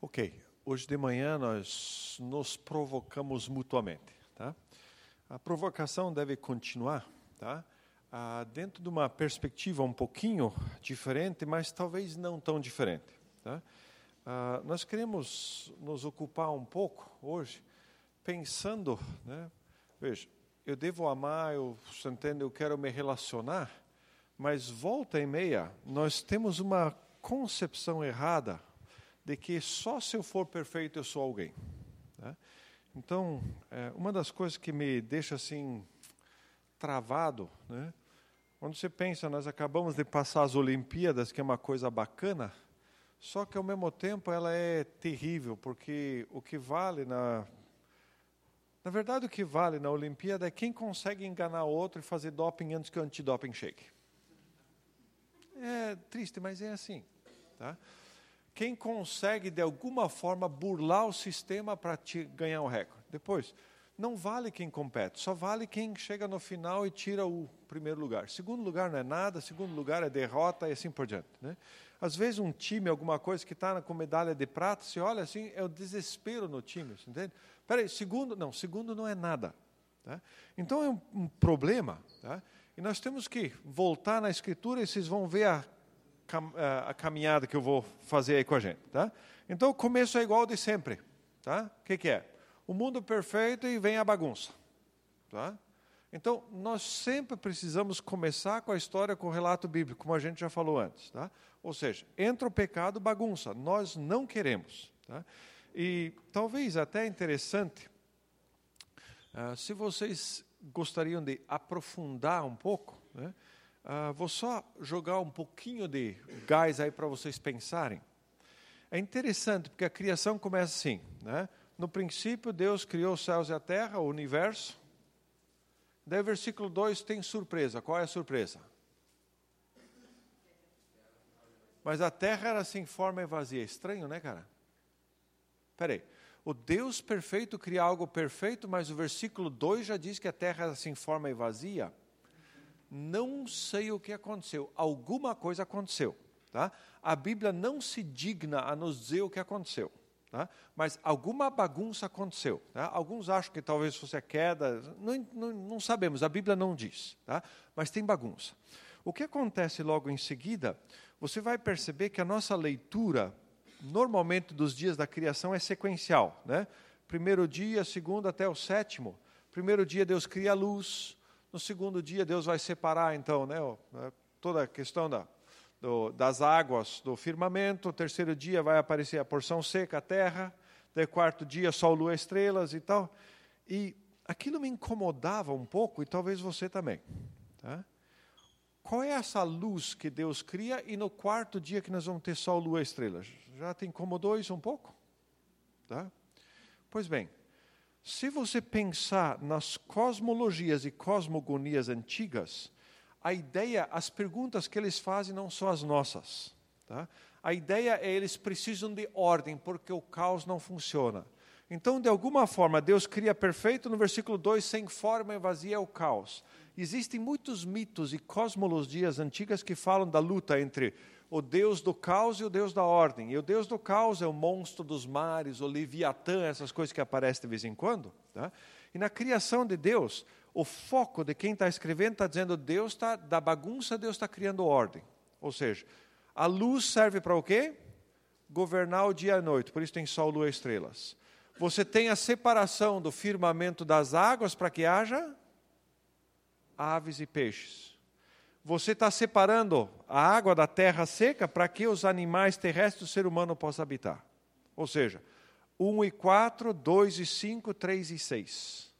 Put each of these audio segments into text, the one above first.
Ok, hoje de manhã nós nos provocamos mutuamente, tá? A provocação deve continuar, tá? Ah, dentro de uma perspectiva um pouquinho diferente, mas talvez não tão diferente, tá? Ah, nós queremos nos ocupar um pouco hoje, pensando, né? Veja, eu devo amar, eu entende, eu quero me relacionar, mas volta e meia nós temos uma concepção errada de que só se eu for perfeito eu sou alguém. Né? Então, é, uma das coisas que me deixa assim travado, né? quando você pensa, nós acabamos de passar as Olimpíadas, que é uma coisa bacana, só que ao mesmo tempo ela é terrível, porque o que vale na. Na verdade, o que vale na Olimpíada é quem consegue enganar outro e fazer doping antes que o antidoping chegue. É triste, mas é assim. Tá? Quem consegue de alguma forma burlar o sistema para ganhar o recorde. Depois, não vale quem compete, só vale quem chega no final e tira o primeiro lugar. Segundo lugar não é nada, segundo lugar é derrota e assim por diante. Né? Às vezes um time, alguma coisa que está com medalha de prata, se olha assim, é o desespero no time, entende? Peraí, segundo, não, segundo não é nada. Tá? Então é um, um problema, tá? e nós temos que voltar na escritura e vocês vão ver a a caminhada que eu vou fazer aí com a gente, tá? Então o começo é igual de sempre, tá? O que, que é? O mundo perfeito e vem a bagunça, tá? Então nós sempre precisamos começar com a história, com o relato bíblico, como a gente já falou antes, tá? Ou seja, entra o pecado, bagunça. Nós não queremos, tá? E talvez até interessante, uh, se vocês gostariam de aprofundar um pouco, né? Uh, vou só jogar um pouquinho de gás aí para vocês pensarem. É interessante porque a criação começa assim, né? No princípio Deus criou os céus e a terra, o universo. Daí versículo 2 tem surpresa. Qual é a surpresa? Mas a terra era sem forma e vazia. Estranho, né, cara? Peraí. O Deus perfeito cria algo perfeito, mas o versículo 2 já diz que a terra era sem forma e vazia não sei o que aconteceu, alguma coisa aconteceu. Tá? A Bíblia não se digna a nos dizer o que aconteceu. Tá? Mas alguma bagunça aconteceu. Tá? Alguns acham que talvez fosse a queda, não, não, não sabemos, a Bíblia não diz. Tá? Mas tem bagunça. O que acontece logo em seguida, você vai perceber que a nossa leitura, normalmente dos dias da criação, é sequencial. Né? Primeiro dia, segundo até o sétimo. Primeiro dia Deus cria a luz, no segundo dia, Deus vai separar, então, né, né toda a questão da, do, das águas do firmamento. O terceiro dia vai aparecer a porção seca, a terra. Daí, quarto dia, sol, lua, estrelas e tal. E aquilo me incomodava um pouco, e talvez você também. Tá? Qual é essa luz que Deus cria e no quarto dia que nós vamos ter sol, lua, estrelas? Já te incomodou isso um pouco? Tá? Pois bem, se você pensar nas cosmologias e cosmogonias antigas, a ideia, as perguntas que eles fazem não são as nossas. Tá? A ideia é eles precisam de ordem, porque o caos não funciona. Então, de alguma forma, Deus cria perfeito, no versículo 2, sem forma e vazia é o caos. Existem muitos mitos e cosmologias antigas que falam da luta entre o Deus do caos e o Deus da ordem. E o Deus do caos é o monstro dos mares, o Leviatã, essas coisas que aparecem de vez em quando. Tá? E na criação de Deus, o foco de quem está escrevendo está dizendo Deus está da bagunça, Deus está criando ordem. Ou seja, a luz serve para o quê? Governar o dia e a noite. Por isso tem sol, lua e estrelas. Você tem a separação do firmamento das águas para que haja aves e peixes você está separando a água da terra seca para que os animais terrestres o ser humano possa habitar. Ou seja, 1 e 4, 2 e 5, 3 e 6.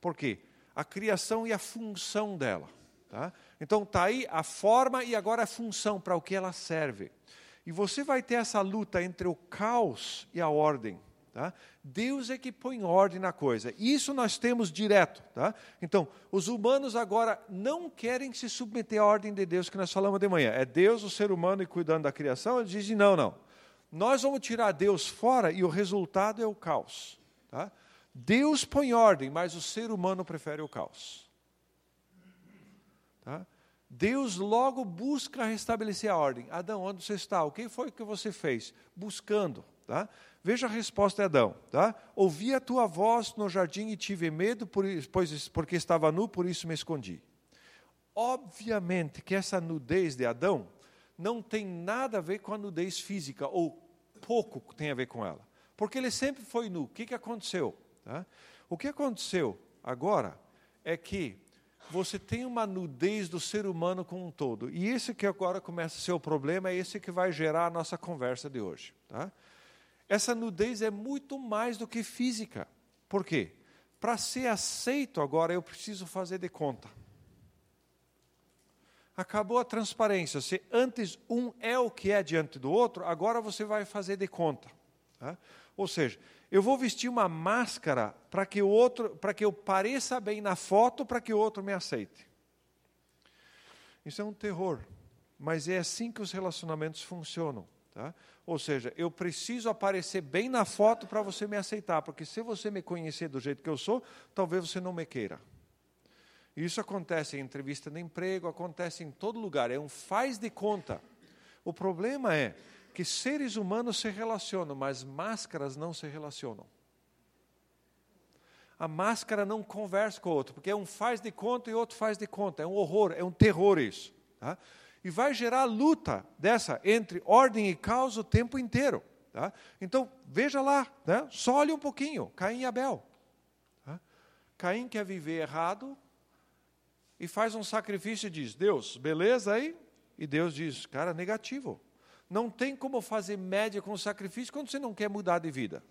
Por quê? A criação e a função dela. Tá? Então está aí a forma e agora a função, para o que ela serve. E você vai ter essa luta entre o caos e a ordem. Tá? Deus é que põe ordem na coisa. Isso nós temos direto. Tá? Então, os humanos agora não querem se submeter à ordem de Deus que nós falamos de manhã. É Deus, o ser humano, e cuidando da criação. Eles dizem: não, não. Nós vamos tirar Deus fora e o resultado é o caos. Tá? Deus põe ordem, mas o ser humano prefere o caos. Tá? Deus logo busca restabelecer a ordem. Adão, onde você está? O que foi que você fez? Buscando. Tá? Veja a resposta de Adão. Tá? Ouvi a tua voz no jardim e tive medo, por, pois, porque estava nu, por isso me escondi. Obviamente que essa nudez de Adão não tem nada a ver com a nudez física, ou pouco tem a ver com ela. Porque ele sempre foi nu. O que, que aconteceu? Tá? O que aconteceu agora é que você tem uma nudez do ser humano como um todo. E esse que agora começa a ser o problema, é esse que vai gerar a nossa conversa de hoje. Tá? Essa nudez é muito mais do que física. Por quê? Para ser aceito agora, eu preciso fazer de conta. Acabou a transparência. Se antes um é o que é diante do outro, agora você vai fazer de conta. Tá? Ou seja, eu vou vestir uma máscara para que o outro, para que eu pareça bem na foto, para que o outro me aceite. Isso é um terror, mas é assim que os relacionamentos funcionam. Tá? Ou seja, eu preciso aparecer bem na foto para você me aceitar, porque se você me conhecer do jeito que eu sou, talvez você não me queira. Isso acontece em entrevista de emprego, acontece em todo lugar, é um faz de conta. O problema é que seres humanos se relacionam, mas máscaras não se relacionam. A máscara não conversa com o outro, porque um faz de conta e outro faz de conta. É um horror, é um terror isso. Tá? E vai gerar luta dessa entre ordem e caos o tempo inteiro. Tá? Então, veja lá, né? só olhe um pouquinho, Caim e Abel. Tá? Caim quer viver errado e faz um sacrifício e diz, Deus, beleza aí? E Deus diz, cara, negativo. Não tem como fazer média com sacrifício quando você não quer mudar de vida.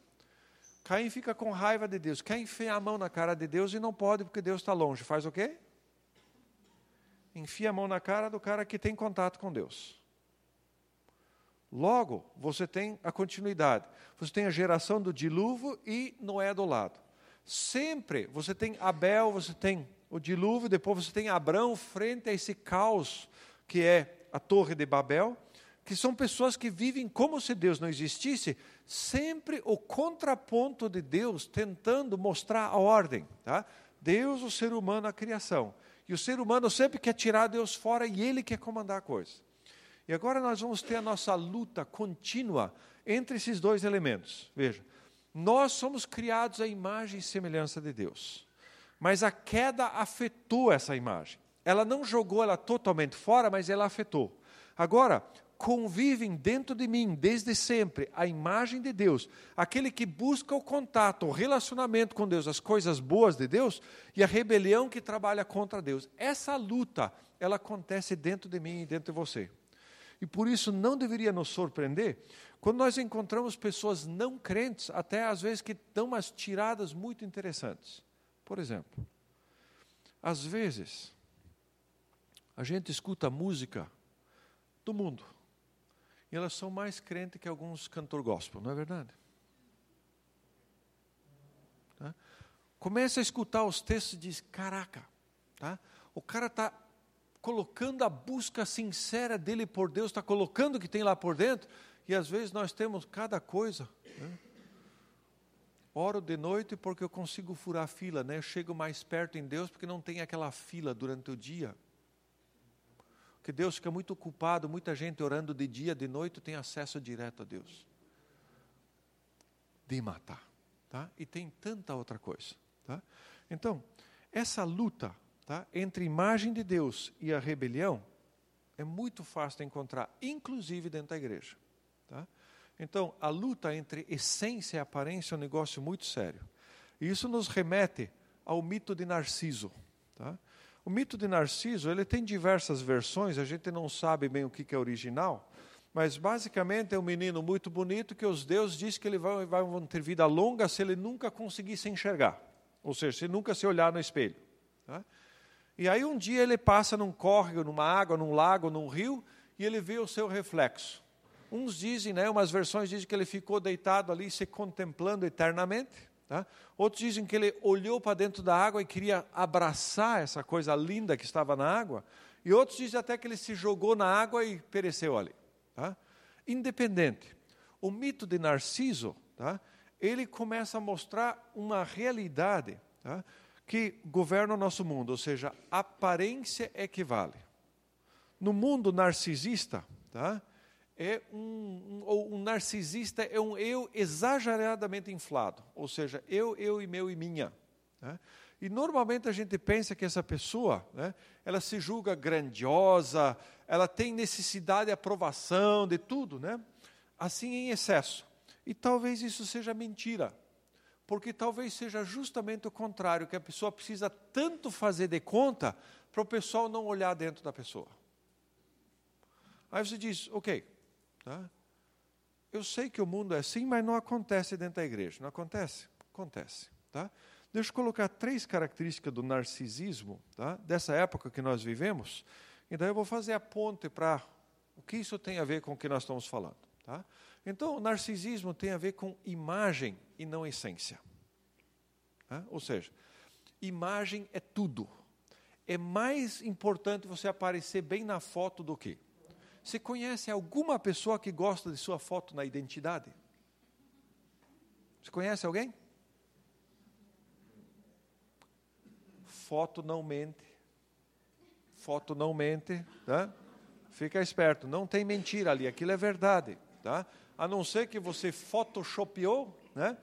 Caim fica com raiva de Deus, quer enfiar a mão na cara de Deus e não pode porque Deus está longe. Faz o quê? Enfia a mão na cara do cara que tem contato com Deus. Logo, você tem a continuidade. Você tem a geração do dilúvio e Noé do lado. Sempre você tem Abel, você tem o dilúvio, depois você tem Abraão frente a esse caos que é a Torre de Babel que são pessoas que vivem como se Deus não existisse, sempre o contraponto de Deus tentando mostrar a ordem. Tá? Deus, o ser humano, a criação. E o ser humano sempre quer tirar Deus fora e ele quer comandar a coisa. E agora nós vamos ter a nossa luta contínua entre esses dois elementos. Veja, nós somos criados à imagem e semelhança de Deus. Mas a queda afetou essa imagem. Ela não jogou ela totalmente fora, mas ela afetou. Agora, convivem dentro de mim desde sempre a imagem de Deus, aquele que busca o contato, o relacionamento com Deus, as coisas boas de Deus e a rebelião que trabalha contra Deus. Essa luta, ela acontece dentro de mim e dentro de você. E por isso não deveria nos surpreender quando nós encontramos pessoas não crentes, até às vezes que dão umas tiradas muito interessantes. Por exemplo, às vezes a gente escuta música do mundo e elas são mais crentes que alguns cantor gospel, não é verdade? Tá? Começa a escutar os textos e diz: caraca, tá? o cara está colocando a busca sincera dele por Deus, está colocando o que tem lá por dentro, e às vezes nós temos cada coisa. Né? Oro de noite porque eu consigo furar fila, né? Eu chego mais perto em Deus porque não tem aquela fila durante o dia que Deus fica muito ocupado, muita gente orando de dia, de noite, tem acesso direto a Deus. De matar. Tá? E tem tanta outra coisa. Tá? Então, essa luta tá, entre imagem de Deus e a rebelião é muito fácil de encontrar, inclusive dentro da igreja. Tá? Então, a luta entre essência e aparência é um negócio muito sério. E isso nos remete ao mito de Narciso. Tá? O mito de Narciso ele tem diversas versões, a gente não sabe bem o que é original, mas basicamente é um menino muito bonito que os deuses dizem que ele vai, vai ter vida longa se ele nunca conseguir se enxergar, ou seja, se nunca se olhar no espelho. Tá? E aí um dia ele passa num córrego, numa água, num lago, num rio, e ele vê o seu reflexo. Uns dizem, né, umas versões dizem que ele ficou deitado ali se contemplando eternamente. Tá? Outros dizem que ele olhou para dentro da água e queria abraçar essa coisa linda que estava na água. E outros dizem até que ele se jogou na água e pereceu ali. Tá? Independente. O mito de Narciso, tá? ele começa a mostrar uma realidade tá? que governa o nosso mundo, ou seja, aparência equivale. No mundo narcisista, tá? É um, um, ou um narcisista é um eu exageradamente inflado, ou seja, eu, eu e meu e minha. Né? E normalmente a gente pensa que essa pessoa, né, ela se julga grandiosa, ela tem necessidade de aprovação, de tudo, né? assim em excesso. E talvez isso seja mentira, porque talvez seja justamente o contrário, que a pessoa precisa tanto fazer de conta para o pessoal não olhar dentro da pessoa. Aí você diz, ok, tá? eu sei que o mundo é assim, mas não acontece dentro da igreja. Não acontece? Acontece. Tá? Deixa eu colocar três características do narcisismo, tá? dessa época que nós vivemos, e daí eu vou fazer a ponte para o que isso tem a ver com o que nós estamos falando. Tá? Então, o narcisismo tem a ver com imagem e não essência. Tá? Ou seja, imagem é tudo. É mais importante você aparecer bem na foto do que. Você conhece alguma pessoa que gosta de sua foto na identidade? Você conhece alguém? foto não mente. Foto não mente, tá? Fica esperto, não tem mentira ali, aquilo é verdade, tá? A não ser que você photoshopeou, né?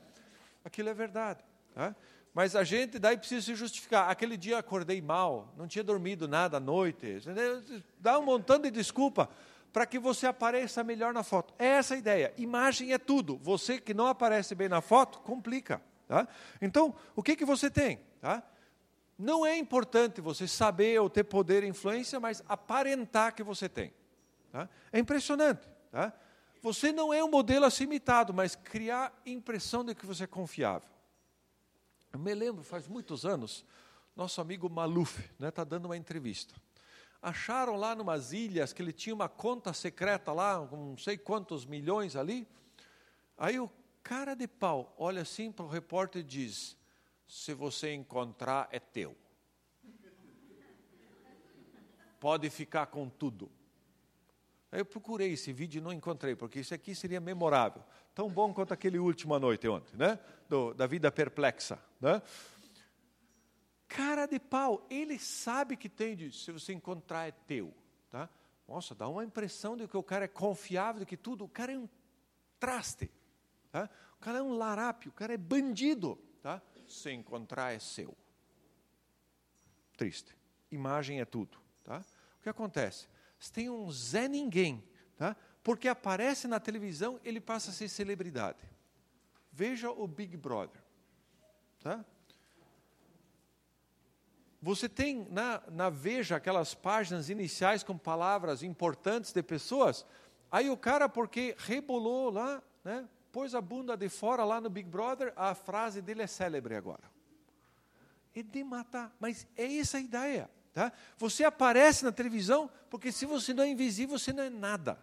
Aquilo é verdade, tá? Mas a gente daí precisa se justificar. Aquele dia acordei mal, não tinha dormido nada à noite. Dá um montão de desculpa para que você apareça melhor na foto. É essa a ideia. Imagem é tudo. Você que não aparece bem na foto, complica. Tá? Então, o que, que você tem? Tá? Não é importante você saber ou ter poder e influência, mas aparentar que você tem. Tá? É impressionante. Tá? Você não é um modelo a ser imitado, mas criar impressão de que você é confiável. Eu me lembro, faz muitos anos, nosso amigo Maluf está né, tá dando uma entrevista. Acharam lá numas ilhas que ele tinha uma conta secreta lá, com não sei quantos milhões ali. Aí o cara de pau olha assim para o repórter e diz: se você encontrar, é teu. Pode ficar com tudo. Eu procurei esse vídeo e não encontrei, porque isso aqui seria memorável. Tão bom quanto aquele último à noite ontem, né? Do, da vida perplexa. Né? Cara de pau, ele sabe que tem disso. Se você encontrar, é teu. Tá? Nossa, dá uma impressão de que o cara é confiável, de que tudo. O cara é um traste. Tá? O cara é um larápio, o cara é bandido. Tá? se encontrar é seu. Triste. Imagem é tudo. Tá? O que acontece? Se tem um Zé Ninguém, tá? porque aparece na televisão, ele passa a ser celebridade. Veja o Big Brother. Tá? Você tem na, na Veja aquelas páginas iniciais com palavras importantes de pessoas, aí o cara, porque rebolou lá, né, pôs a bunda de fora lá no Big Brother, a frase dele é célebre agora. É de matar, mas é essa a ideia. Tá? Você aparece na televisão, porque se você não é invisível, você não é nada.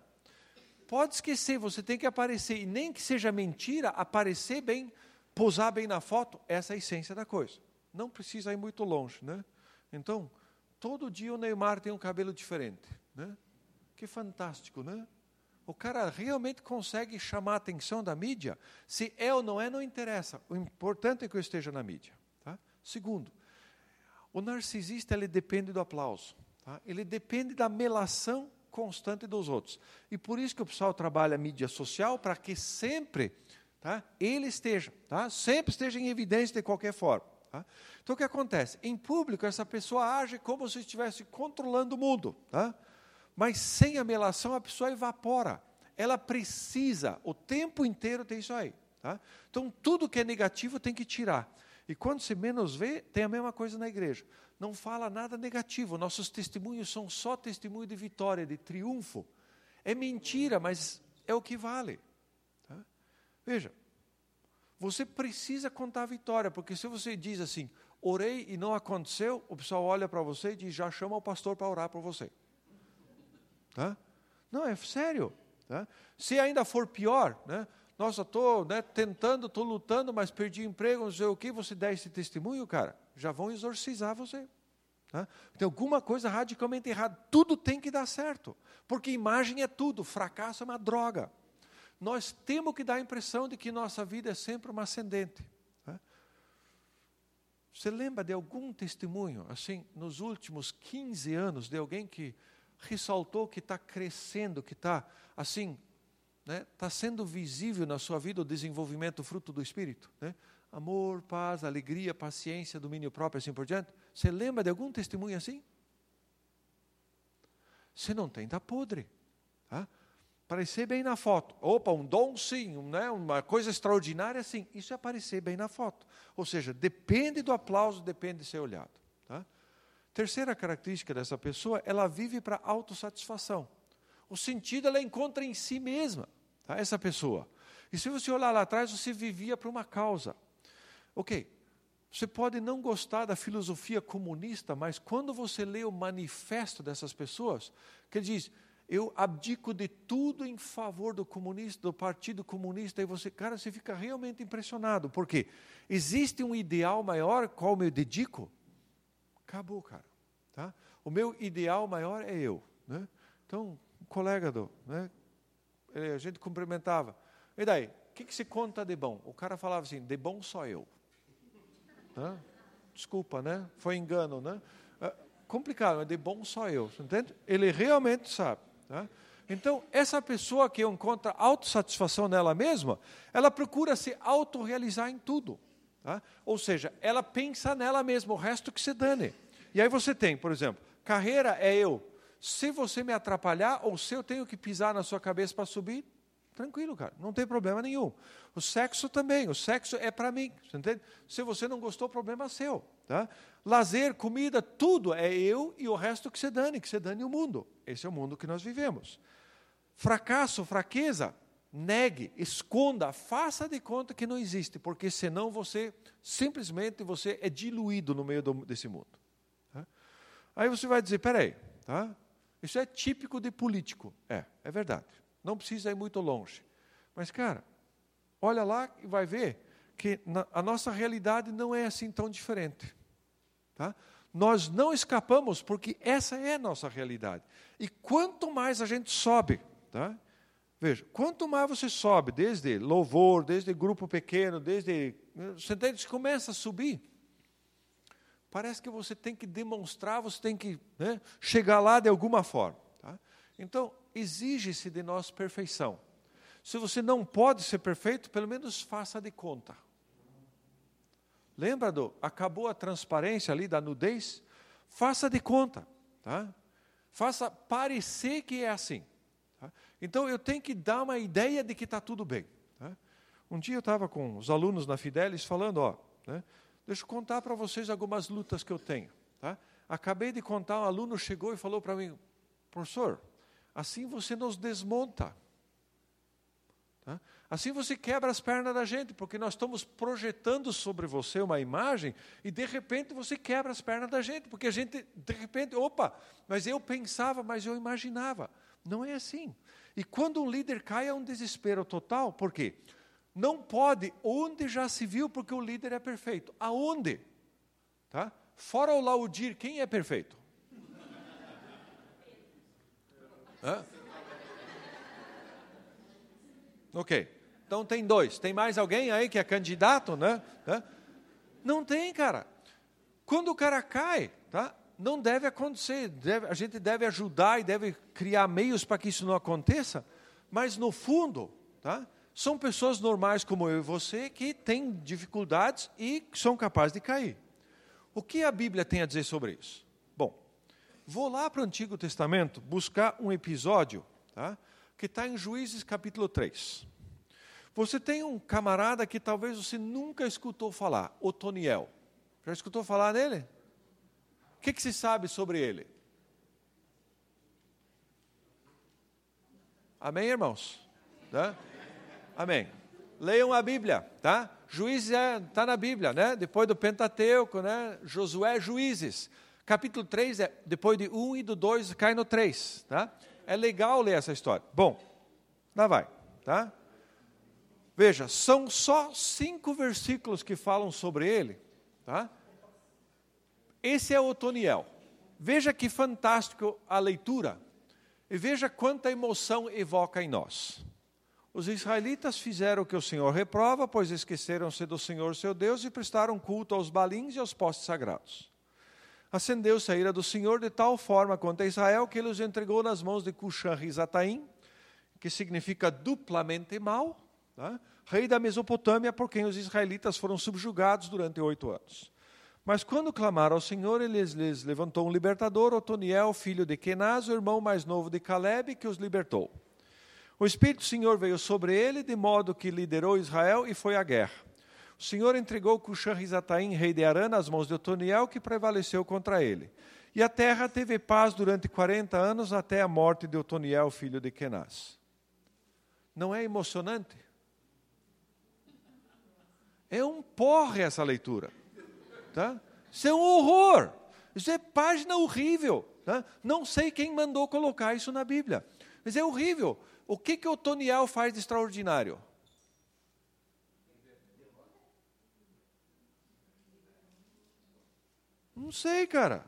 Pode esquecer, você tem que aparecer, e nem que seja mentira, aparecer bem, posar bem na foto, essa é a essência da coisa. Não precisa ir muito longe. Né? Então, todo dia o Neymar tem um cabelo diferente. Né? Que fantástico, né? o cara realmente consegue chamar a atenção da mídia. Se é ou não é, não interessa. O importante é que eu esteja na mídia. Tá? Segundo, o narcisista ele depende do aplauso. Tá? Ele depende da melação constante dos outros. E por isso que o pessoal trabalha a mídia social para que sempre tá, ele esteja, tá? sempre esteja em evidência de qualquer forma. Tá? Então o que acontece? Em público, essa pessoa age como se estivesse controlando o mundo. Tá? Mas sem a melação a pessoa evapora. Ela precisa o tempo inteiro ter isso aí. Tá? Então tudo que é negativo tem que tirar. E quando se menos vê, tem a mesma coisa na igreja. Não fala nada negativo. Nossos testemunhos são só testemunho de vitória, de triunfo. É mentira, mas é o que vale. Tá? Veja, você precisa contar a vitória, porque se você diz assim, orei e não aconteceu, o pessoal olha para você e diz, já chama o pastor para orar por você. Tá? Não, é sério. Tá? Se ainda for pior, né? nossa, estou né, tentando, estou lutando, mas perdi emprego, não sei o que, você der esse testemunho, cara, já vão exorcizar você. Tá? Tem alguma coisa radicalmente errada. Tudo tem que dar certo, porque imagem é tudo, fracasso é uma droga. Nós temos que dar a impressão de que nossa vida é sempre uma ascendente. Tá? Você lembra de algum testemunho, assim, nos últimos 15 anos, de alguém que ressaltou que está crescendo, que está assim, está né? Tá sendo visível na sua vida o desenvolvimento fruto do Espírito? Né? Amor, paz, alegria, paciência, domínio próprio, assim por diante. Você lembra de algum testemunho assim? Você não tem, está podre. Tá? Aparecer bem na foto. Opa, um dom sim, um, né, uma coisa extraordinária sim. Isso é aparecer bem na foto. Ou seja, depende do aplauso, depende de ser olhado. Tá? Terceira característica dessa pessoa, ela vive para autossatisfação. O sentido ela encontra em si mesma, tá? essa pessoa. E se você olhar lá atrás, você vivia para uma causa. Ok, você pode não gostar da filosofia comunista, mas quando você lê o manifesto dessas pessoas, que diz, eu abdico de tudo em favor do comunista, do Partido Comunista, e você, cara, você fica realmente impressionado, porque existe um ideal maior qual eu dedico? Acabou, cara. Tá? O meu ideal maior é eu. Né? Então, um colega do, né? a gente cumprimentava. E daí, o que, que se conta de bom? O cara falava assim, de bom só eu. Né? Desculpa, né? Foi engano, né? É complicado, mas de bom só eu, entende? Ele realmente sabe. Tá? Então, essa pessoa que encontra autossatisfação nela mesma, ela procura se autorrealizar em tudo. Tá? Ou seja, ela pensa nela mesma, o resto que se dane. E aí você tem, por exemplo, carreira é eu. Se você me atrapalhar, ou se eu tenho que pisar na sua cabeça para subir, tranquilo, cara, não tem problema nenhum. O sexo também, o sexo é para mim, entende? Se você não gostou, problema é seu. Tá? Lazer, comida, tudo é eu e o resto que se dane, que se dane o mundo. Esse é o mundo que nós vivemos. Fracasso, fraqueza, negue, esconda, faça de conta que não existe, porque senão você, simplesmente, você é diluído no meio do, desse mundo. Tá? Aí você vai dizer, peraí, tá? isso é típico de político. É, é verdade. Não precisa ir muito longe. Mas, cara, olha lá e vai ver que a nossa realidade não é assim tão diferente. Tá? Nós não escapamos porque essa é a nossa realidade. E quanto mais a gente sobe, tá? veja, quanto mais você sobe, desde louvor, desde grupo pequeno, desde. Você entende? Você começa a subir. Parece que você tem que demonstrar, você tem que né, chegar lá de alguma forma. Tá? Então, exige-se de nós perfeição. Se você não pode ser perfeito, pelo menos faça de conta. Lembra do acabou a transparência ali da nudez? Faça de conta, tá? Faça parecer que é assim. Tá? Então eu tenho que dar uma ideia de que está tudo bem. Tá? Um dia eu estava com os alunos na Fidelis falando, ó, né? deixa eu contar para vocês algumas lutas que eu tenho. Tá? Acabei de contar, um aluno chegou e falou para mim, professor, assim você nos desmonta. Tá? Assim você quebra as pernas da gente, porque nós estamos projetando sobre você uma imagem e de repente você quebra as pernas da gente, porque a gente, de repente, opa, mas eu pensava, mas eu imaginava. Não é assim. E quando um líder cai é um desespero total, por quê? Não pode, onde já se viu, porque o líder é perfeito. Aonde? Tá? Fora o Laudir, quem é perfeito? Hã? Ok. Então tem dois. Tem mais alguém aí que é candidato, né? Não tem, cara. Quando o cara cai, tá? Não deve acontecer. Deve, a gente deve ajudar e deve criar meios para que isso não aconteça. Mas no fundo, tá? São pessoas normais como eu e você que têm dificuldades e são capazes de cair. O que a Bíblia tem a dizer sobre isso? Bom, vou lá para o Antigo Testamento buscar um episódio, tá? que está em Juízes capítulo 3. Você tem um camarada que talvez você nunca escutou falar, Otoniel. Já escutou falar nele? O que, que se sabe sobre ele? Amém, irmãos? Amém. Leiam a Bíblia, tá? Juízes está é, tá na Bíblia, né? Depois do Pentateuco, né? Josué, Juízes. Capítulo 3, é, depois de 1 e do 2, cai no 3, tá? É legal ler essa história. Bom, lá vai, tá? Veja, são só cinco versículos que falam sobre ele, tá? Esse é Otoniel. Veja que fantástico a leitura e veja quanta emoção evoca em nós. Os israelitas fizeram o que o Senhor reprova, pois esqueceram-se do Senhor seu Deus e prestaram culto aos balins e aos postes sagrados. Acendeu-se a ira do Senhor de tal forma contra Israel que ele os entregou nas mãos de Cuxan-Rizataim, que significa duplamente mal, tá? rei da Mesopotâmia, por quem os israelitas foram subjugados durante oito anos. Mas quando clamaram ao Senhor, ele lhes levantou um libertador, Otoniel, filho de Kenaz, o irmão mais novo de Caleb, que os libertou. O Espírito do Senhor veio sobre ele, de modo que liderou Israel e foi à guerra. O Senhor entregou Cuxan-Rizataim, rei de Arã, nas mãos de Otoniel, que prevaleceu contra ele. E a terra teve paz durante 40 anos, até a morte de Otoniel, filho de Kenaz. Não é emocionante? É um porre essa leitura. Tá? Isso é um horror. Isso é página horrível. Tá? Não sei quem mandou colocar isso na Bíblia. Mas é horrível. O que, que o Toniel faz de extraordinário? Não sei, cara.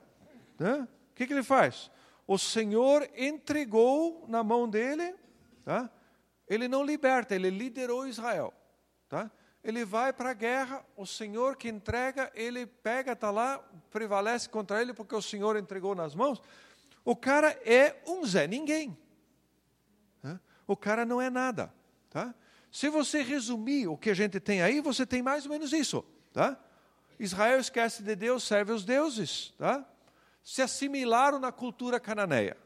Né? O que, que ele faz? O Senhor entregou na mão dele, tá? ele não liberta, ele liderou Israel. Tá? Ele vai para a guerra, o Senhor que entrega, ele pega, está lá, prevalece contra ele porque o Senhor entregou nas mãos. O cara é um Zé Ninguém o cara não é nada. Tá? Se você resumir o que a gente tem aí, você tem mais ou menos isso. Tá? Israel esquece de Deus, serve os deuses. Tá? Se assimilaram na cultura cananeia.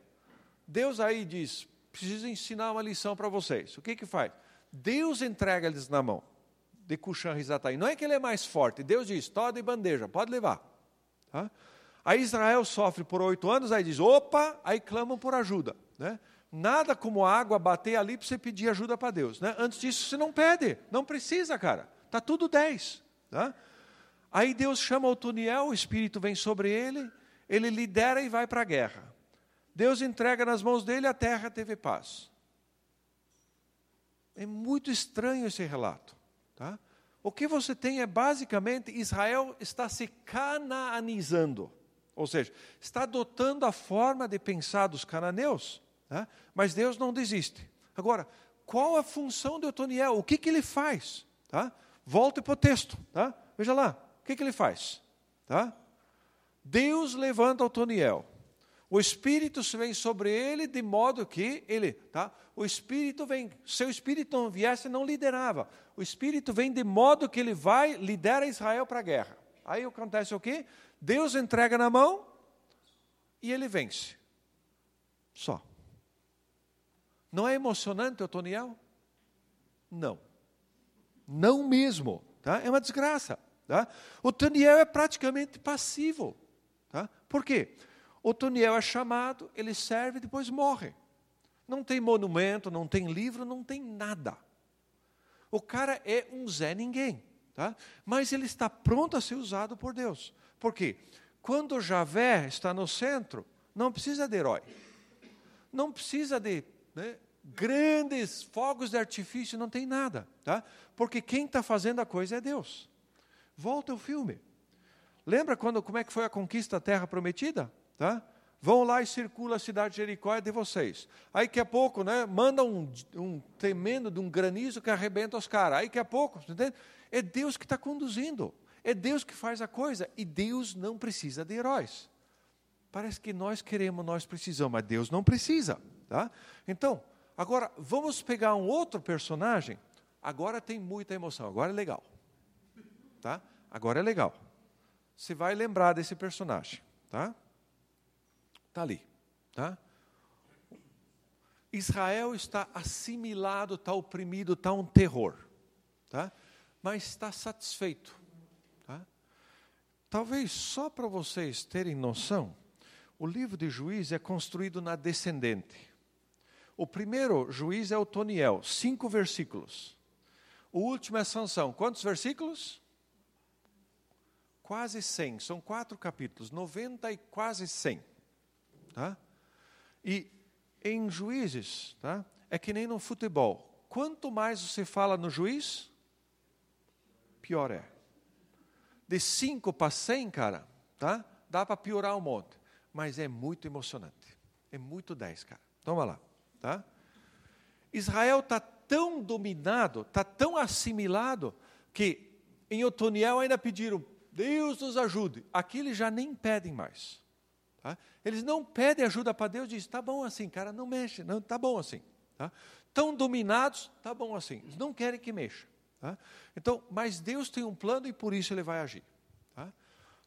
Deus aí diz: preciso ensinar uma lição para vocês. O que que faz? Deus entrega eles na mão de Cuxan Rizataim. Não é que ele é mais forte. Deus diz: toda de bandeja, pode levar. Tá? Aí Israel sofre por oito anos, aí diz: opa, aí clamam por ajuda. Né? Nada como água bater ali para você pedir ajuda para Deus. Né? Antes disso, você não pede, não precisa, cara. Está tudo 10. Tá? Aí Deus chama o Tuniel, o Espírito vem sobre ele, ele lidera e vai para a guerra. Deus entrega nas mãos dele, a terra teve paz. É muito estranho esse relato. Tá? O que você tem é basicamente Israel está se canaanizando, ou seja, está adotando a forma de pensar dos cananeus. Né? Mas Deus não desiste. Agora, qual a função de Otoniel? O que, que ele faz? Tá? Volte para o texto. Tá? Veja lá, o que, que ele faz? Tá? Deus levanta Otoniel. O Espírito vem sobre ele de modo que ele, tá? O Espírito vem, se o Espírito não viesse, não liderava. O Espírito vem de modo que ele vai, lidera Israel para a guerra. Aí acontece o quê? Deus entrega na mão e ele vence. Só. Não é emocionante, Otoniel? Não. Não mesmo. Tá? É uma desgraça. Tá? O Toniel é praticamente passivo. Tá? Por quê? Toniel é chamado, ele serve e depois morre. Não tem monumento, não tem livro, não tem nada. O cara é um Zé Ninguém. Tá? Mas ele está pronto a ser usado por Deus. Por quê? Quando Javé está no centro, não precisa de herói. Não precisa de né, grandes fogos de artifício, não tem nada, tá? Porque quem está fazendo a coisa é Deus. Volta o filme. Lembra quando como é que foi a conquista da terra prometida? Tá? Vão lá e circula a cidade de Jericó é de vocês. Aí daqui a pouco, né, manda um, um tremendo de um granizo que arrebenta os caras. Aí daqui a pouco, entende? é Deus que está conduzindo. É Deus que faz a coisa. E Deus não precisa de heróis. Parece que nós queremos, nós precisamos, mas Deus não precisa. Tá? Então, agora vamos pegar um outro personagem. Agora tem muita emoção, agora é legal. Tá? Agora é legal. Você vai lembrar desse personagem. Tá? Tá ali. Tá? Israel está assimilado, está oprimido, está um terror. Tá? Mas está satisfeito. Tá? Talvez só para vocês terem noção, o livro de Juízes é construído na descendente. O primeiro juiz é o Toniel, cinco versículos. O último é Sansão. Quantos versículos? Quase cem. São quatro capítulos, noventa e quase cem. Tá? E em juízes, tá? é que nem no futebol. Quanto mais você fala no juiz, pior é. De cinco para cem, cara, tá? dá para piorar um monte. Mas é muito emocionante. É muito dez, cara. Toma lá. Tá? Israel está tão dominado, está tão assimilado, que em Otoniel ainda pediram, Deus nos ajude. Aqui eles já nem pedem mais. Tá? Eles não pedem ajuda para Deus, dizem, tá bom assim, cara, não mexe, não, tá bom assim. Tá? Tão dominados, tá bom assim. Eles não querem que mexa. Tá? Então, mas Deus tem um plano e por isso ele vai agir. Tá?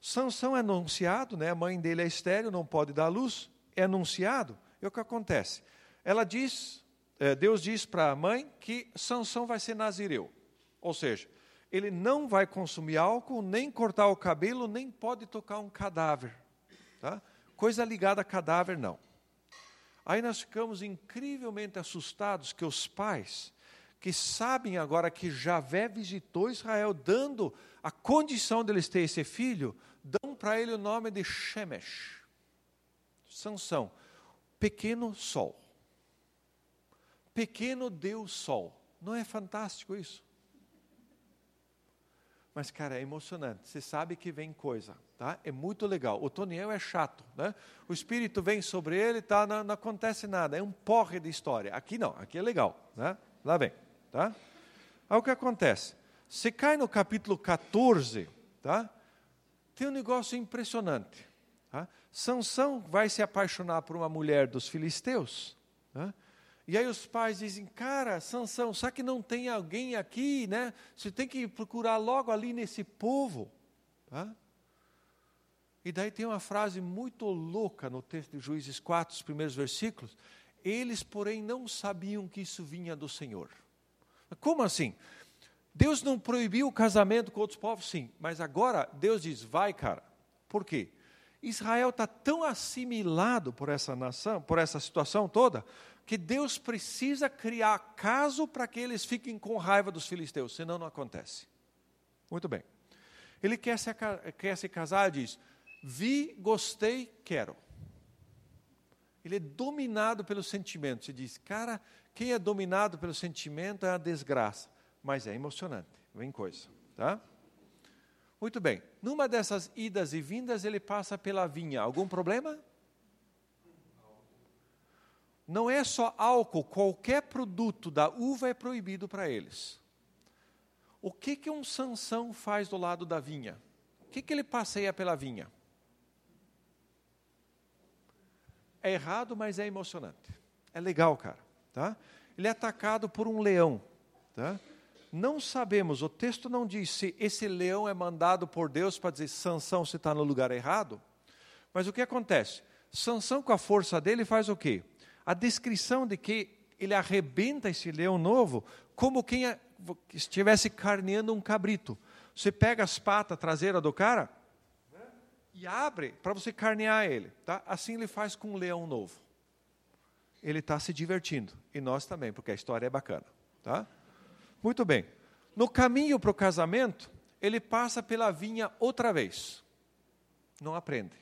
Sansão é anunciado, né? a mãe dele é estéreo, não pode dar luz, é anunciado, e o que acontece? Ela diz, é, Deus diz para a mãe que Sansão vai ser nazireu. Ou seja, ele não vai consumir álcool, nem cortar o cabelo, nem pode tocar um cadáver. Tá? Coisa ligada a cadáver, não. Aí nós ficamos incrivelmente assustados que os pais, que sabem agora que Javé visitou Israel, dando a condição deles ter esse filho, dão para ele o nome de Shemesh, Sansão, pequeno sol. Pequeno Deus Sol. Não é fantástico isso? Mas, cara, é emocionante. Você sabe que vem coisa, tá? É muito legal. O Toniel é chato, né? O Espírito vem sobre ele, tá? Não, não, acontece nada. É um porre de história. Aqui não, aqui é legal, né? Lá vem, tá? Aí o que acontece? Você cai no capítulo 14, tá? Tem um negócio impressionante. Tá? Sansão vai se apaixonar por uma mulher dos filisteus, tá? E aí os pais dizem, cara, Sansão, sabe que não tem alguém aqui, né? Você tem que procurar logo ali nesse povo. Tá? E daí tem uma frase muito louca no texto de Juízes 4, os primeiros versículos. Eles, porém, não sabiam que isso vinha do Senhor. Como assim? Deus não proibiu o casamento com outros povos? Sim. Mas agora Deus diz, vai, cara. Por quê? Israel está tão assimilado por essa nação, por essa situação toda, que Deus precisa criar caso para que eles fiquem com raiva dos filisteus, senão não acontece. Muito bem. Ele quer se, quer se casar diz: Vi, gostei, quero. Ele é dominado pelo sentimento. Você diz, cara, quem é dominado pelo sentimento é a desgraça. Mas é emocionante, vem coisa. Tá? Muito bem. Numa dessas idas e vindas, ele passa pela vinha. Algum problema? Não é só álcool, qualquer produto da uva é proibido para eles. O que, que um Sansão faz do lado da vinha? O que, que ele passeia pela vinha? É errado, mas é emocionante. É legal, cara. Tá? Ele é atacado por um leão. Tá? Não sabemos, o texto não diz se esse leão é mandado por Deus para dizer Sansão se está no lugar errado. Mas o que acontece? Sansão, com a força dele, faz o quê? A descrição de que ele arrebenta esse leão novo como quem estivesse carneando um cabrito. Você pega as patas traseiras do cara e abre para você carnear ele. Tá? Assim ele faz com um leão novo. Ele está se divertindo. E nós também, porque a história é bacana. Tá? Muito bem. No caminho para o casamento, ele passa pela vinha outra vez. Não aprende.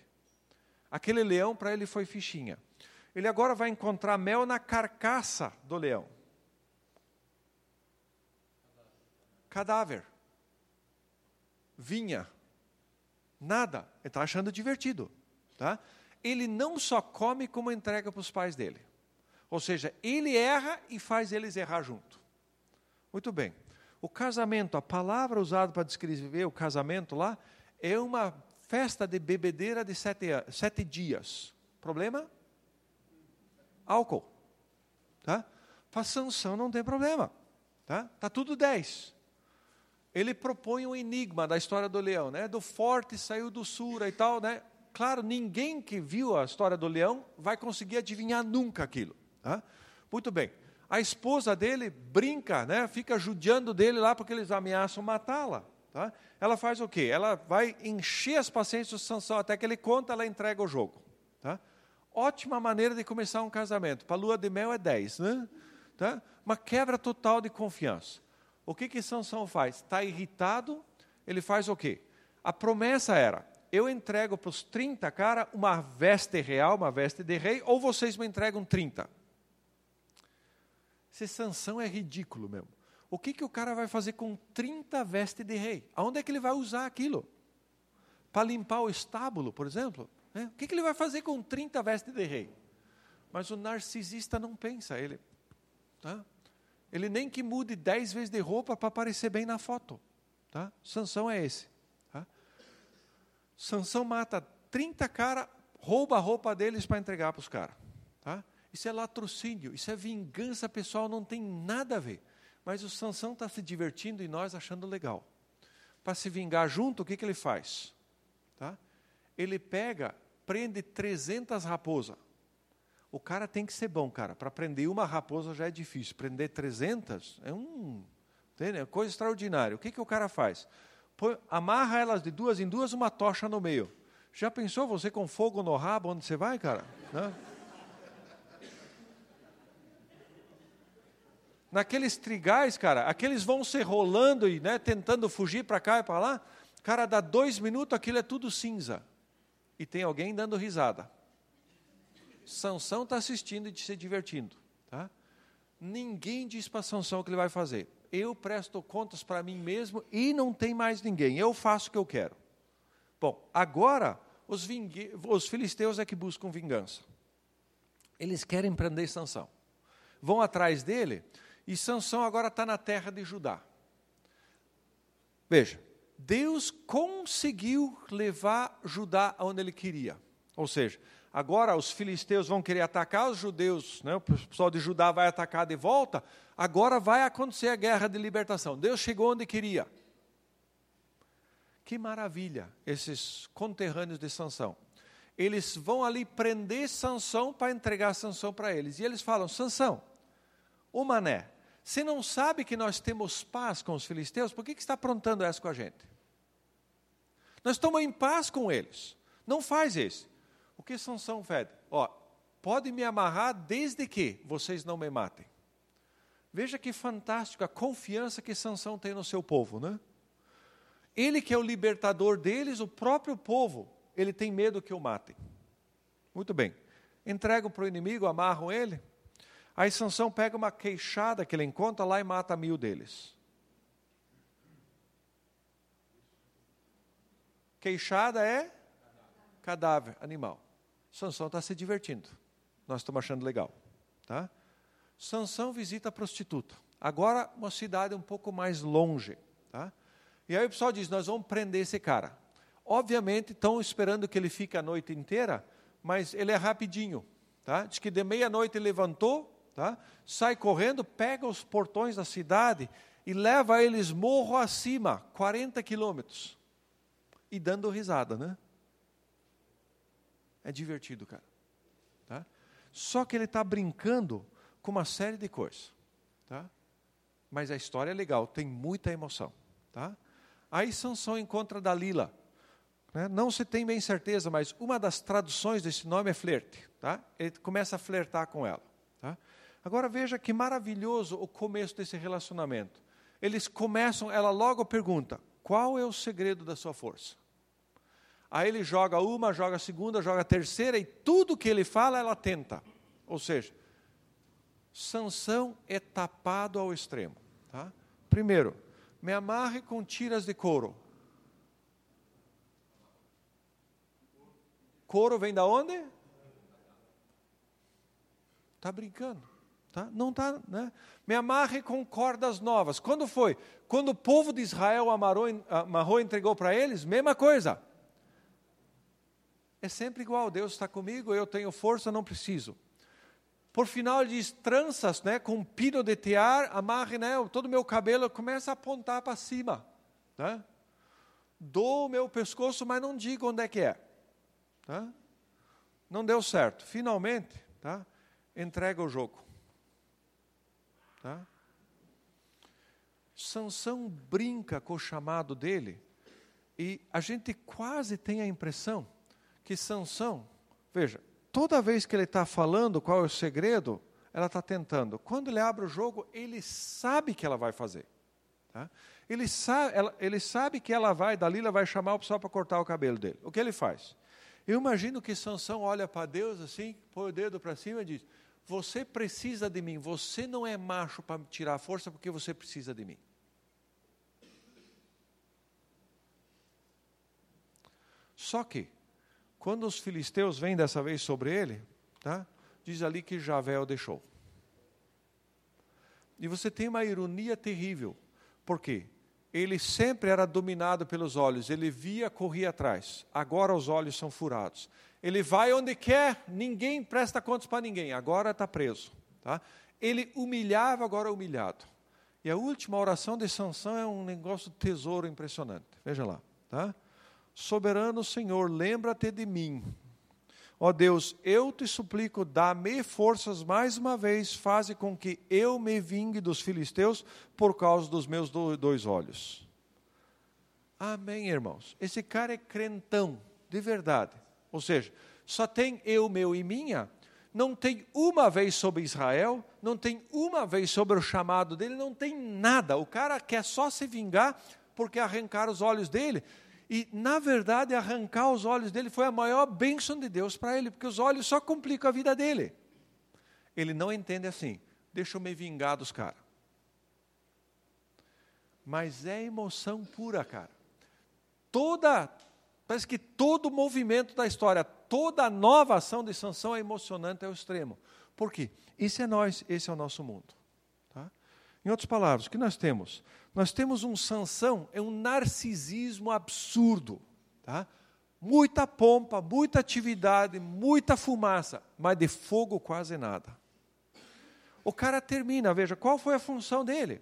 Aquele leão para ele foi fichinha ele agora vai encontrar mel na carcaça do leão. Cadáver. Vinha. Nada. Ele está achando divertido. Tá? Ele não só come, como entrega para os pais dele. Ou seja, ele erra e faz eles errar junto. Muito bem. O casamento, a palavra usada para descrever o casamento lá, é uma festa de bebedeira de sete, sete dias. Problema? Álcool. Tá? Para sanção não tem problema. Tá? Tá tudo 10. Ele propõe um enigma da história do leão, né? Do forte saiu do sura e tal, né? Claro, ninguém que viu a história do leão vai conseguir adivinhar nunca aquilo. Tá? Muito bem. A esposa dele brinca, né? Fica judiando dele lá porque eles ameaçam matá-la. Tá? Ela faz o quê? Ela vai encher as paciências de Sansão até que ele conta, ela entrega o jogo. Tá? Ótima maneira de começar um casamento. Para lua de mel é 10, né? Tá? Uma quebra total de confiança. O que que Sansão faz? Está irritado, ele faz o quê? A promessa era, eu entrego para os 30 cara uma veste real, uma veste de rei, ou vocês me entregam 30. Esse Sansão é ridículo mesmo. O que, que o cara vai fazer com 30 vestes de rei? Aonde é que ele vai usar aquilo? Para limpar o estábulo, por exemplo? Né? O que, que ele vai fazer com 30 vestes de rei? Mas o narcisista não pensa, ele. Tá? Ele nem que mude 10 vezes de roupa para aparecer bem na foto. Tá? Sansão é esse. Tá? Sansão mata 30 caras, rouba a roupa deles para entregar para os caras. Tá? Isso é latrocínio, isso é vingança pessoal, não tem nada a ver. Mas o Sansão está se divertindo e nós achando legal. Para se vingar junto, o que, que ele faz? Tá? Ele pega, prende 300 raposas. O cara tem que ser bom, cara. Para prender uma raposa já é difícil. Prender 300 é um, entende? é coisa extraordinária. O que, que o cara faz? Põe, amarra elas de duas em duas, uma tocha no meio. Já pensou você com fogo no rabo onde você vai, cara? Né? Naqueles trigais, cara, aqueles vão se rolando e né, tentando fugir para cá e para lá. Cara, dá dois minutos, aquilo é tudo cinza. E tem alguém dando risada. Sansão está assistindo e se divertindo. Tá? Ninguém diz para Sansão o que ele vai fazer. Eu presto contas para mim mesmo e não tem mais ninguém. Eu faço o que eu quero. Bom, agora os, os filisteus é que buscam vingança. Eles querem prender Sansão. Vão atrás dele e Sansão agora está na terra de Judá. Veja, Deus conseguiu levar Judá aonde ele queria. Ou seja, agora os filisteus vão querer atacar os judeus, né? o pessoal de Judá vai atacar de volta, agora vai acontecer a guerra de libertação. Deus chegou onde queria. Que maravilha, esses conterrâneos de Sansão. Eles vão ali prender Sansão para entregar Sansão para eles. E eles falam: Sansão, o mané, você não sabe que nós temos paz com os filisteus? Por que, que está aprontando essa com a gente? Nós estamos em paz com eles. Não faz isso. O que Sansão pede? Ó, pode me amarrar desde que vocês não me matem. Veja que fantástico a confiança que Sansão tem no seu povo, né? Ele que é o libertador deles, o próprio povo, ele tem medo que o matem. Muito bem. Entregam para o inimigo, amarram ele, Aí Sansão pega uma queixada que ele encontra lá e mata mil deles. Queixada é cadáver, animal. Sansão está se divertindo. Nós estamos achando legal. Tá? Sansão visita a prostituta. Agora, uma cidade um pouco mais longe. Tá? E aí o pessoal diz: Nós vamos prender esse cara. Obviamente, estão esperando que ele fique a noite inteira, mas ele é rapidinho. Tá? Diz que de meia-noite levantou, tá? sai correndo, pega os portões da cidade e leva eles morro acima, 40 quilômetros, e dando risada, né? É divertido, cara. Tá? Só que ele está brincando com uma série de coisas. Tá? Mas a história é legal, tem muita emoção. Tá? Aí Sansão encontra Dalila. Né? Não se tem bem certeza, mas uma das traduções desse nome é flerte. Tá? Ele começa a flertar com ela. Tá? Agora veja que maravilhoso o começo desse relacionamento. Eles começam, ela logo pergunta: qual é o segredo da sua força? Aí ele joga uma, joga a segunda, joga a terceira, e tudo que ele fala, ela tenta. Ou seja, Sansão é tapado ao extremo. Tá? Primeiro, me amarre com tiras de couro. Couro vem da onde? Está brincando. Tá? Não está, né? Me amarre com cordas novas. Quando foi? Quando o povo de Israel amarrou, amarrou entregou para eles, mesma coisa. É sempre igual, Deus está comigo, eu tenho força, não preciso. Por final ele diz, tranças, né, com um pino de tear, amarre, né, todo o meu cabelo começa a apontar para cima. Né? Dou o meu pescoço, mas não digo onde é que é. Tá? Não deu certo. Finalmente, tá? entrega o jogo. Tá? Sansão brinca com o chamado dele e a gente quase tem a impressão que Sansão, veja, toda vez que ele está falando qual é o segredo, ela está tentando. Quando ele abre o jogo, ele sabe que ela vai fazer. Tá? Ele, sabe, ela, ele sabe que ela vai, Dalila vai chamar o pessoal para cortar o cabelo dele. O que ele faz? Eu imagino que Sansão olha para Deus assim, põe o dedo para cima e diz: você precisa de mim. Você não é macho para tirar a força porque você precisa de mim. Só que, quando os filisteus vêm dessa vez sobre ele, tá? diz ali que Javé o deixou. E você tem uma ironia terrível. Por quê? ele sempre era dominado pelos olhos, ele via, corria atrás. Agora os olhos são furados. Ele vai onde quer, ninguém presta contas para ninguém, agora está preso. Tá? Ele humilhava, agora é humilhado. E a última oração de Sansão é um negócio de tesouro impressionante. Veja lá. Tá? Soberano Senhor, lembra-te de mim. Ó Deus, eu te suplico, dá-me forças mais uma vez, faze com que eu me vingue dos filisteus por causa dos meus dois olhos. Amém, irmãos. Esse cara é crentão, de verdade. Ou seja, só tem eu, meu e minha. Não tem uma vez sobre Israel, não tem uma vez sobre o chamado dele, não tem nada. O cara quer só se vingar porque arrancaram os olhos dele. E, na verdade, arrancar os olhos dele foi a maior bênção de Deus para ele, porque os olhos só complicam a vida dele. Ele não entende assim, deixa eu me vingar dos caras. Mas é emoção pura, cara. Toda, parece que todo movimento da história, toda a nova ação de Sansão é emocionante ao extremo. Por quê? Isso é nós, esse é o nosso mundo. Tá? Em outras palavras, o que nós temos? Nós temos um Sansão, é um narcisismo absurdo. Tá? Muita pompa, muita atividade, muita fumaça, mas de fogo quase nada. O cara termina, veja, qual foi a função dele?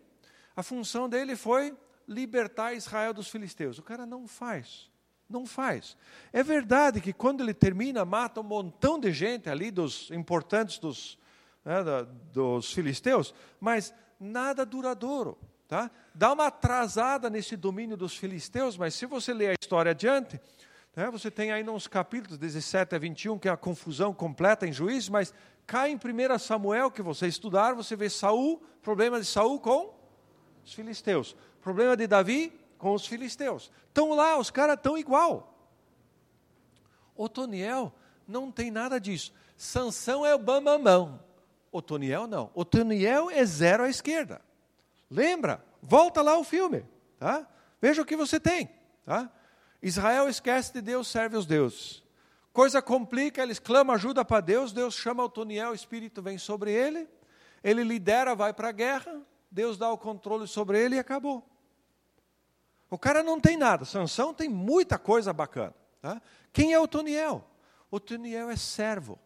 A função dele foi libertar Israel dos filisteus. O cara não faz. Não faz. É verdade que quando ele termina, mata um montão de gente ali, dos importantes dos, né, dos filisteus, mas nada duradouro. Tá? Dá uma atrasada nesse domínio dos filisteus, mas se você ler a história adiante, né, você tem aí nos capítulos 17 a 21, que é a confusão completa em juízes, mas cai em 1 Samuel, que você estudar, você vê Saul, problema de Saul com os filisteus. Problema de Davi com os filisteus. Estão lá, os caras estão igual. Otoniel não tem nada disso. Sansão é o bambambão. Otoniel não. Otoniel é zero à esquerda. Lembra? Volta lá o filme, tá? Veja o que você tem, tá? Israel esquece de Deus, serve os deuses. Coisa complica, eles clamam ajuda para Deus, Deus chama Otoniel, o Espírito vem sobre ele, ele lidera, vai para a guerra, Deus dá o controle sobre ele e acabou. O cara não tem nada, Sansão tem muita coisa bacana. Tá? Quem é Otoniel? Otoniel é servo,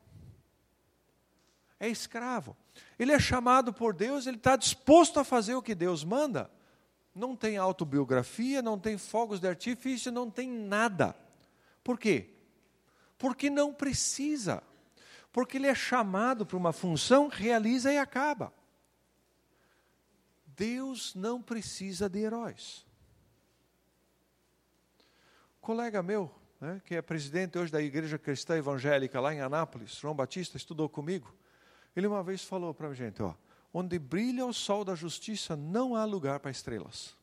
é escravo. Ele é chamado por Deus, ele está disposto a fazer o que Deus manda. Não tem autobiografia, não tem fogos de artifício, não tem nada. Por quê? Porque não precisa. Porque ele é chamado para uma função, realiza e acaba. Deus não precisa de heróis. Colega meu, né, que é presidente hoje da Igreja Cristã Evangélica lá em Anápolis, João Batista, estudou comigo. Ele uma vez falou para a gente, ó, onde brilha o sol da justiça, não há lugar para estrelas.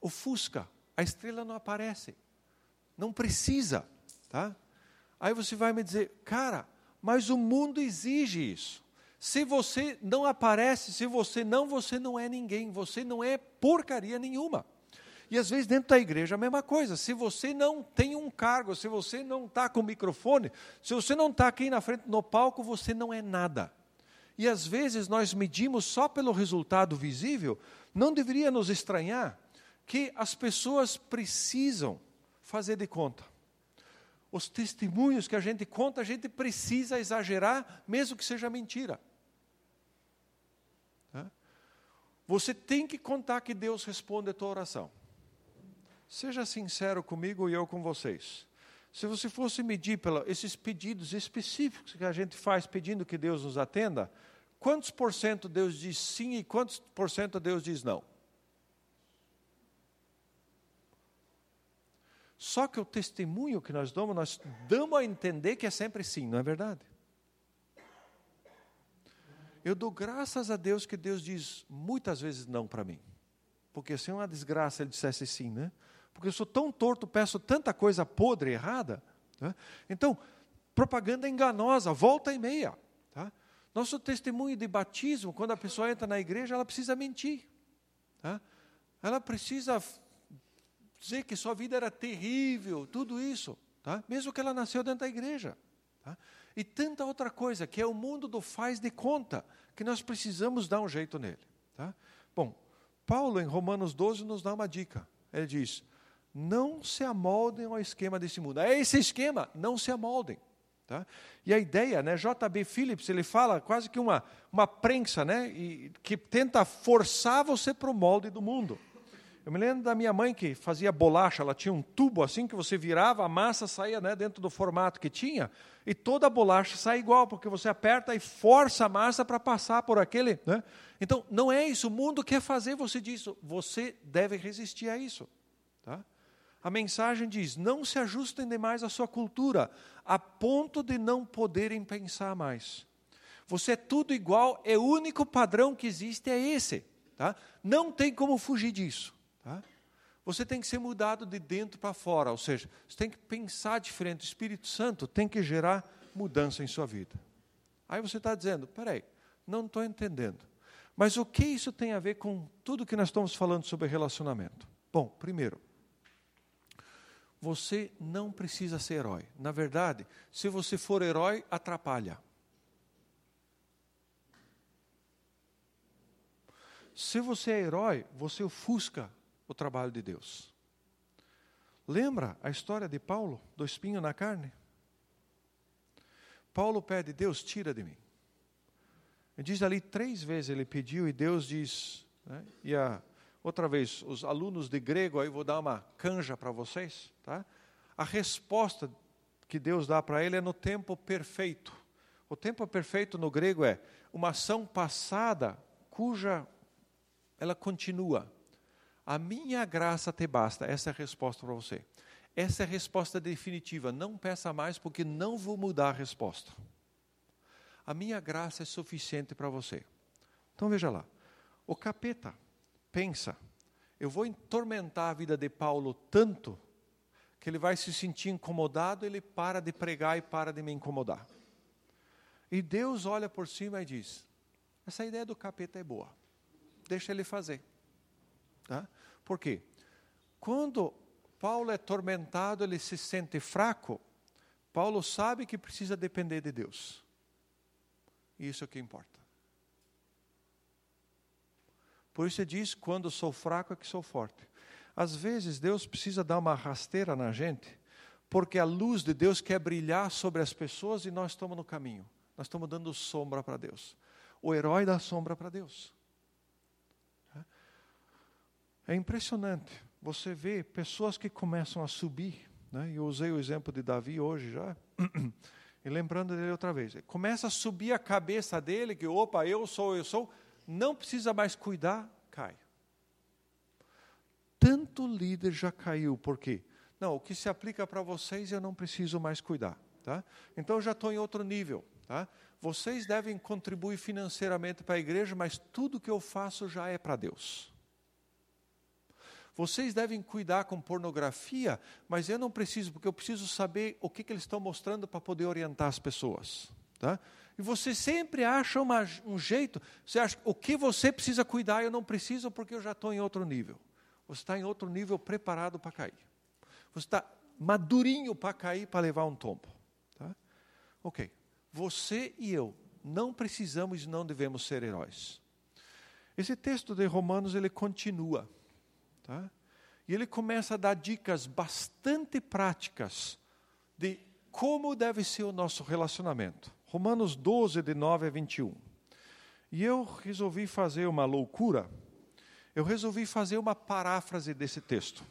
Ofusca, a estrela não aparece. Não precisa, tá? Aí você vai me dizer, cara, mas o mundo exige isso. Se você não aparece, se você não, você não é ninguém, você não é porcaria nenhuma. E às vezes dentro da igreja a mesma coisa. Se você não tem um cargo, se você não está com o microfone, se você não está aqui na frente no palco, você não é nada. E às vezes nós medimos só pelo resultado visível, não deveria nos estranhar que as pessoas precisam fazer de conta. Os testemunhos que a gente conta, a gente precisa exagerar, mesmo que seja mentira. Você tem que contar que Deus responde a tua oração. Seja sincero comigo e eu com vocês. Se você fosse medir pela, esses pedidos específicos que a gente faz pedindo que Deus nos atenda, quantos por cento Deus diz sim e quantos por cento Deus diz não? Só que o testemunho que nós damos, nós damos a entender que é sempre sim, não é verdade? Eu dou graças a Deus que Deus diz muitas vezes não para mim. Porque se é uma desgraça ele dissesse sim, né? Porque eu sou tão torto, peço tanta coisa podre, errada. Tá? Então, propaganda enganosa, volta e meia. Tá? Nosso testemunho de batismo, quando a pessoa entra na igreja, ela precisa mentir. Tá? Ela precisa dizer que sua vida era terrível, tudo isso, tá? mesmo que ela nasceu dentro da igreja. Tá? E tanta outra coisa, que é o mundo do faz de conta, que nós precisamos dar um jeito nele. Tá? Bom, Paulo, em Romanos 12, nos dá uma dica. Ele diz: não se amoldem ao esquema desse mundo. É esse esquema, não se amoldem. Tá? E a ideia, né, J.B. Phillips, ele fala quase que uma, uma prensa né, e, que tenta forçar você para o molde do mundo. Eu me lembro da minha mãe que fazia bolacha, ela tinha um tubo assim que você virava, a massa saía né, dentro do formato que tinha, e toda a bolacha sai igual, porque você aperta e força a massa para passar por aquele. Né? Então, não é isso, o mundo quer fazer você disso, você deve resistir a isso. Tá? A mensagem diz: não se ajustem demais à sua cultura, a ponto de não poderem pensar mais. Você é tudo igual, é o único padrão que existe é esse. Tá? Não tem como fugir disso. Tá? Você tem que ser mudado de dentro para fora, ou seja, você tem que pensar diferente. O Espírito Santo tem que gerar mudança em sua vida. Aí você está dizendo: peraí, não estou entendendo. Mas o que isso tem a ver com tudo que nós estamos falando sobre relacionamento? Bom, primeiro, você não precisa ser herói. Na verdade, se você for herói, atrapalha. Se você é herói, você ofusca o trabalho de Deus. Lembra a história de Paulo, do espinho na carne? Paulo pede, Deus, tira de mim. Ele diz ali três vezes ele pediu e Deus diz, né, e a, outra vez, os alunos de grego, aí vou dar uma canja para vocês, tá? A resposta que Deus dá para ele é no tempo perfeito. O tempo perfeito no grego é uma ação passada cuja ela continua. A minha graça te basta. Essa é a resposta para você. Essa é a resposta definitiva. Não peça mais, porque não vou mudar a resposta. A minha graça é suficiente para você. Então veja lá. O capeta pensa: eu vou entormentar a vida de Paulo tanto que ele vai se sentir incomodado, ele para de pregar e para de me incomodar. E Deus olha por cima e diz: essa ideia do capeta é boa, deixa ele fazer. Tá? Por quê? Quando Paulo é tormentado, ele se sente fraco, Paulo sabe que precisa depender de Deus. Isso é o que importa. Por isso ele diz: quando sou fraco é que sou forte. Às vezes Deus precisa dar uma rasteira na gente, porque a luz de Deus quer brilhar sobre as pessoas e nós estamos no caminho. Nós estamos dando sombra para Deus. O herói dá sombra para Deus. É impressionante. Você vê pessoas que começam a subir. Né? Eu usei o exemplo de Davi hoje já. E lembrando dele outra vez. Começa a subir a cabeça dele, que opa, eu sou, eu sou. Não precisa mais cuidar, cai. Tanto líder já caiu, por quê? Não, o que se aplica para vocês eu não preciso mais cuidar. Tá? Então eu já estou em outro nível. Tá? Vocês devem contribuir financeiramente para a igreja, mas tudo que eu faço já é para Deus. Vocês devem cuidar com pornografia, mas eu não preciso, porque eu preciso saber o que, que eles estão mostrando para poder orientar as pessoas. Tá? E você sempre acha uma, um jeito, você acha o que você precisa cuidar, eu não preciso porque eu já estou em outro nível. Você está em outro nível preparado para cair. Você está madurinho para cair, para levar um tombo. Tá? Ok. Você e eu não precisamos e não devemos ser heróis. Esse texto de Romanos ele continua. Tá? E ele começa a dar dicas bastante práticas de como deve ser o nosso relacionamento. Romanos 12, de 9 a 21. E eu resolvi fazer uma loucura, eu resolvi fazer uma paráfrase desse texto.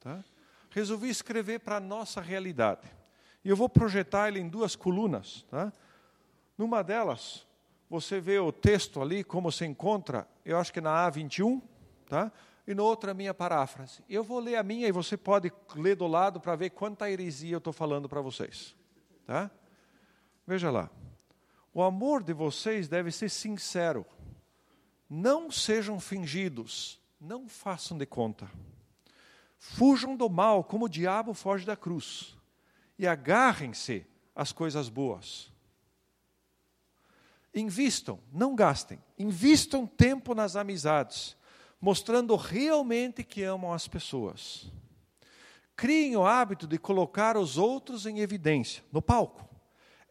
Tá? Resolvi escrever para a nossa realidade. E eu vou projetar ele em duas colunas. Tá? Numa delas, você vê o texto ali, como se encontra, eu acho que na A21, tá? e no outro a minha paráfrase. Eu vou ler a minha e você pode ler do lado para ver quanta heresia eu estou falando para vocês. Tá? Veja lá. O amor de vocês deve ser sincero. Não sejam fingidos. Não façam de conta. Fujam do mal como o diabo foge da cruz. E agarrem-se às coisas boas. Invistam, não gastem. Invistam tempo nas amizades mostrando realmente que amam as pessoas. Criem o hábito de colocar os outros em evidência, no palco,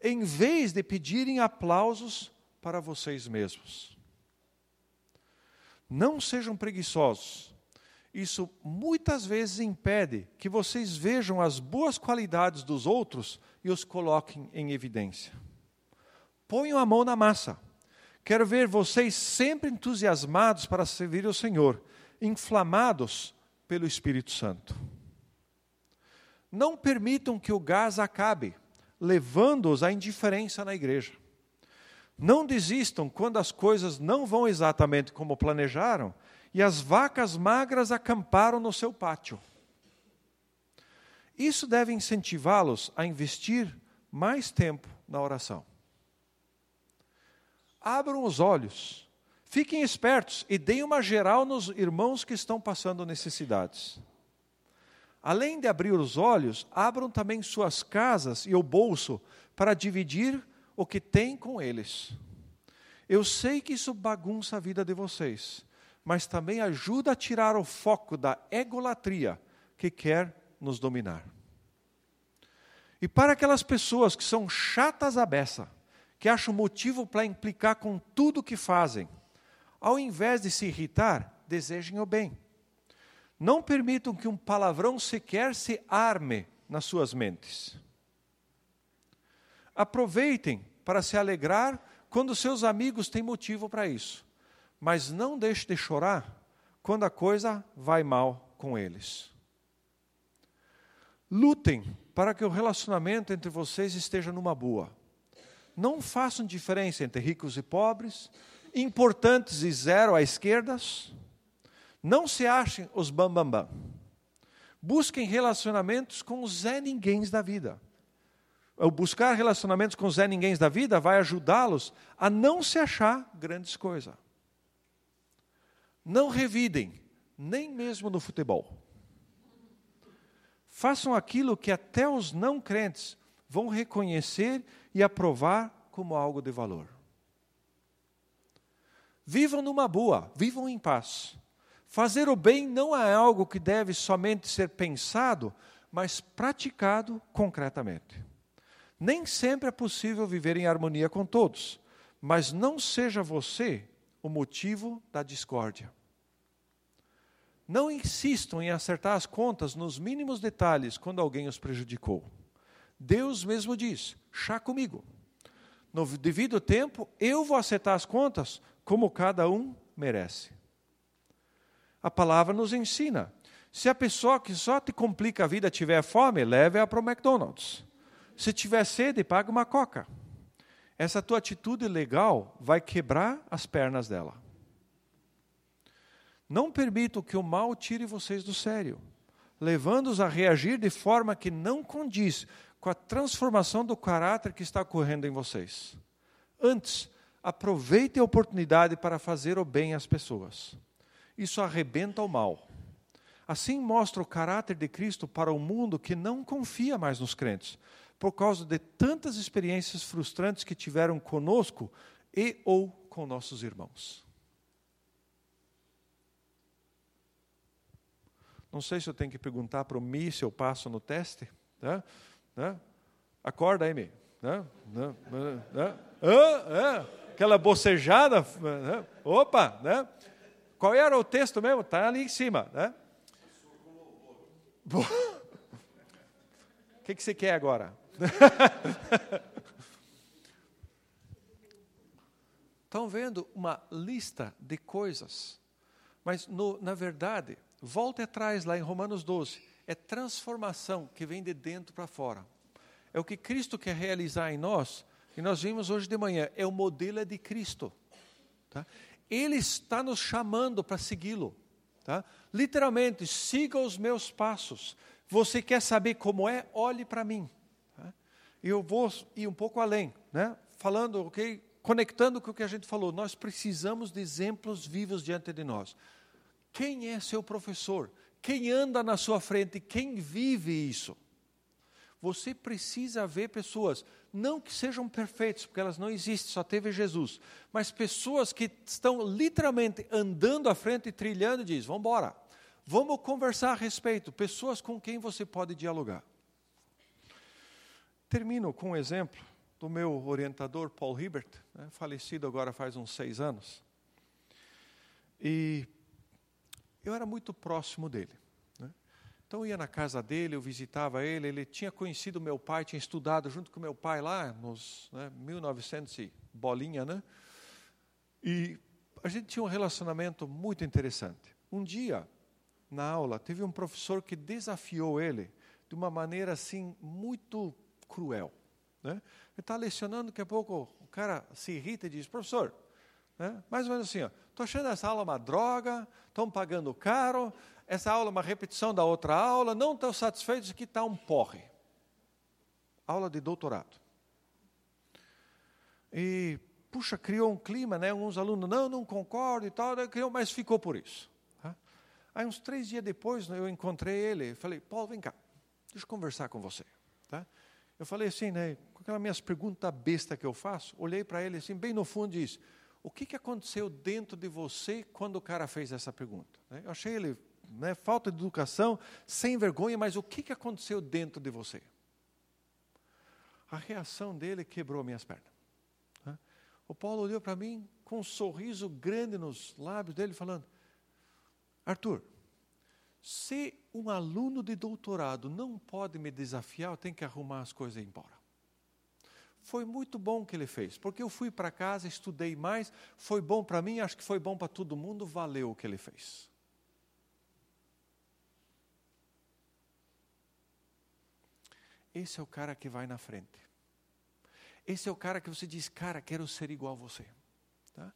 em vez de pedirem aplausos para vocês mesmos. Não sejam preguiçosos. Isso muitas vezes impede que vocês vejam as boas qualidades dos outros e os coloquem em evidência. Ponham a mão na massa. Quero ver vocês sempre entusiasmados para servir o Senhor, inflamados pelo Espírito Santo. Não permitam que o gás acabe, levando-os à indiferença na igreja. Não desistam quando as coisas não vão exatamente como planejaram e as vacas magras acamparam no seu pátio. Isso deve incentivá-los a investir mais tempo na oração. Abram os olhos, fiquem espertos e deem uma geral nos irmãos que estão passando necessidades. Além de abrir os olhos, abram também suas casas e o bolso para dividir o que têm com eles. Eu sei que isso bagunça a vida de vocês, mas também ajuda a tirar o foco da egolatria que quer nos dominar. E para aquelas pessoas que são chatas à beça, que acham motivo para implicar com tudo que fazem, ao invés de se irritar, desejem o bem. Não permitam que um palavrão sequer se arme nas suas mentes. Aproveitem para se alegrar quando seus amigos têm motivo para isso, mas não deixe de chorar quando a coisa vai mal com eles. Lutem para que o relacionamento entre vocês esteja numa boa. Não façam diferença entre ricos e pobres, importantes e zero à esquerdas. Não se achem os bambambam. Bam, bam. Busquem relacionamentos com os Zé Ninguéms da vida. O buscar relacionamentos com os Zé Ninguéms da vida vai ajudá-los a não se achar grandes coisas. Não revidem, nem mesmo no futebol. Façam aquilo que até os não crentes vão reconhecer e aprovar como algo de valor. Vivam numa boa, vivam em paz. Fazer o bem não é algo que deve somente ser pensado, mas praticado concretamente. Nem sempre é possível viver em harmonia com todos, mas não seja você o motivo da discórdia. Não insistam em acertar as contas nos mínimos detalhes quando alguém os prejudicou. Deus mesmo diz: chá comigo. No devido tempo, eu vou acertar as contas como cada um merece a palavra nos ensina. Se a pessoa que só te complica a vida tiver fome, leve-a para o McDonald's. Se tiver sede, pague uma coca. Essa tua atitude legal vai quebrar as pernas dela. Não permito que o mal tire vocês do sério, levando-os a reagir de forma que não condiz com a transformação do caráter que está ocorrendo em vocês. Antes, aproveite a oportunidade para fazer o bem às pessoas isso arrebenta o mal. Assim mostra o caráter de Cristo para o mundo que não confia mais nos crentes, por causa de tantas experiências frustrantes que tiveram conosco e ou com nossos irmãos. Não sei se eu tenho que perguntar para o Mi se eu passo no teste. Né? Né? Acorda aí, Mi. Né? Né? Né? Ah. Aquela bocejada. Né? Opa! Né? Qual era o texto mesmo? Está ali em cima. Né? O que, que você quer agora? Estão vendo uma lista de coisas, mas no, na verdade, volte atrás lá em Romanos 12, é transformação que vem de dentro para fora. É o que Cristo quer realizar em nós, e nós vimos hoje de manhã, é o modelo é de Cristo. Tá? Ele está nos chamando para segui-lo. Tá? Literalmente, siga os meus passos. Você quer saber como é? Olhe para mim. Tá? Eu vou ir um pouco além, né? falando, ok? Conectando com o que a gente falou, nós precisamos de exemplos vivos diante de nós. Quem é seu professor? Quem anda na sua frente? Quem vive isso? Você precisa ver pessoas, não que sejam perfeitas, porque elas não existem, só teve Jesus, mas pessoas que estão literalmente andando à frente e trilhando e diz: vamos embora, vamos conversar a respeito, pessoas com quem você pode dialogar. Termino com um exemplo do meu orientador Paul Hibbert, né, falecido agora faz uns seis anos. E eu era muito próximo dele. Então eu ia na casa dele, eu visitava ele, ele tinha conhecido meu pai, tinha estudado junto com meu pai lá nos né, 1900 e bolinha, né? E a gente tinha um relacionamento muito interessante. Um dia, na aula, teve um professor que desafiou ele de uma maneira assim muito cruel. Né? Ele está lecionando, daqui a pouco o cara se irrita e diz, professor, né? mais ou menos assim, estou achando essa aula uma droga, estão pagando caro, essa aula é uma repetição da outra aula, não estou satisfeito, isso aqui está um porre. Aula de doutorado. E, puxa, criou um clima, né? Alguns alunos, não, não concordo e tal, criou, mas ficou por isso. Tá? Aí, uns três dias depois, eu encontrei ele, falei, Paulo, vem cá, deixa eu conversar com você. Tá? Eu falei assim, né, com aquelas minhas perguntas besta que eu faço, olhei para ele assim, bem no fundo e disse, o que, que aconteceu dentro de você quando o cara fez essa pergunta? Né? Eu achei ele, né, falta de educação, sem vergonha, mas o que, que aconteceu dentro de você? A reação dele quebrou minhas pernas. O Paulo olhou para mim com um sorriso grande nos lábios dele, falando, Arthur, se um aluno de doutorado não pode me desafiar, eu tenho que arrumar as coisas e ir embora. Foi muito bom o que ele fez, porque eu fui para casa, estudei mais, foi bom para mim, acho que foi bom para todo mundo, valeu o que ele fez. Esse é o cara que vai na frente. Esse é o cara que você diz, cara, quero ser igual a você. Tá?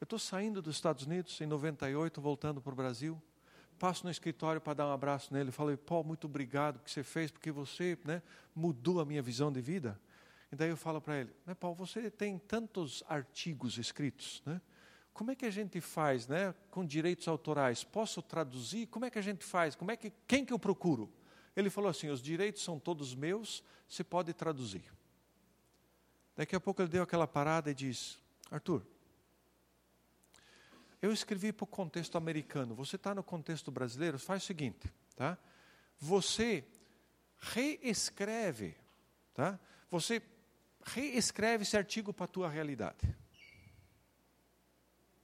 Eu estou saindo dos Estados Unidos em 98, voltando para o Brasil passo no escritório para dar um abraço nele, falei, Paulo, muito obrigado que você fez, porque você né, mudou a minha visão de vida. E daí eu falo para ele, né, Paulo, você tem tantos artigos escritos, né? Como é que a gente faz, né, com direitos autorais? Posso traduzir? Como é que a gente faz? Como é que quem que eu procuro? Ele falou assim: os direitos são todos meus, você pode traduzir. Daqui a pouco ele deu aquela parada e diz: Arthur, eu escrevi para o contexto americano. Você está no contexto brasileiro? Faz o seguinte, tá? Você reescreve, tá? Você reescreve esse artigo para a tua realidade.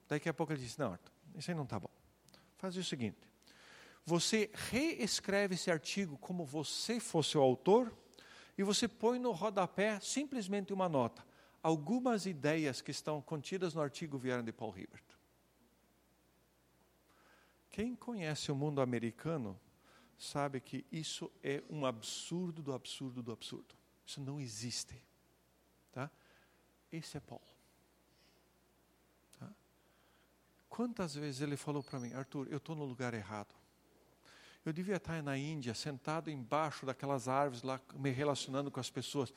Daqui a pouco ele disse, não, Arthur, isso aí não está bom. Faz o seguinte, você reescreve esse artigo como você fosse o autor e você põe no rodapé simplesmente uma nota. Algumas ideias que estão contidas no artigo vieram de Paul Hibbert. Quem conhece o mundo americano sabe que isso é um absurdo do absurdo do absurdo. Isso não existe. Tá? Esse é Paulo. Tá? Quantas vezes ele falou para mim, Arthur, eu estou no lugar errado. Eu devia estar na Índia, sentado embaixo daquelas árvores lá, me relacionando com as pessoas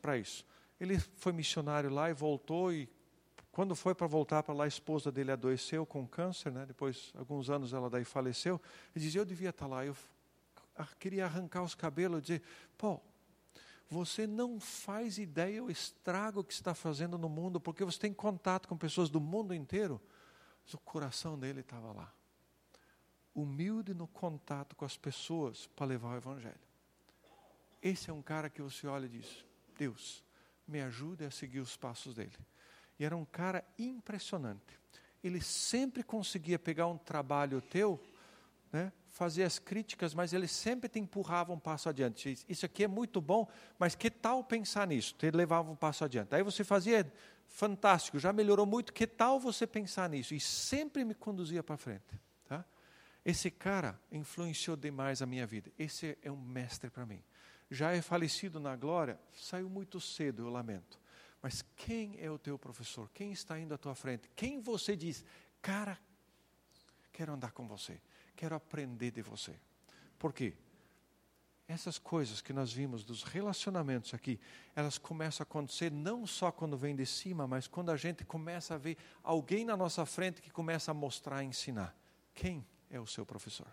para isso. Ele foi missionário lá e voltou e quando foi para voltar para lá, a esposa dele adoeceu com câncer, né? depois, alguns anos, ela daí faleceu. Ele dizia, eu devia estar lá. Eu queria arrancar os cabelos e dizer, pô, você não faz ideia o estrago que está fazendo no mundo, porque você tem contato com pessoas do mundo inteiro. Mas o coração dele estava lá. Humilde no contato com as pessoas para levar o Evangelho. Esse é um cara que você olha e diz: Deus, me ajude a seguir os passos dele. E era um cara impressionante. Ele sempre conseguia pegar um trabalho teu, né, fazer as críticas, mas ele sempre te empurrava um passo adiante. Isso aqui é muito bom, mas que tal pensar nisso? Ele levava um passo adiante. Aí você fazia, fantástico, já melhorou muito, que tal você pensar nisso? E sempre me conduzia para frente. Esse cara influenciou demais a minha vida. Esse é um mestre para mim. Já é falecido na glória, saiu muito cedo, eu lamento. Mas quem é o teu professor? Quem está indo à tua frente? Quem você diz, cara, quero andar com você, quero aprender de você. Por quê? Essas coisas que nós vimos dos relacionamentos aqui, elas começam a acontecer não só quando vem de cima, mas quando a gente começa a ver alguém na nossa frente que começa a mostrar, a ensinar. Quem é o seu professor?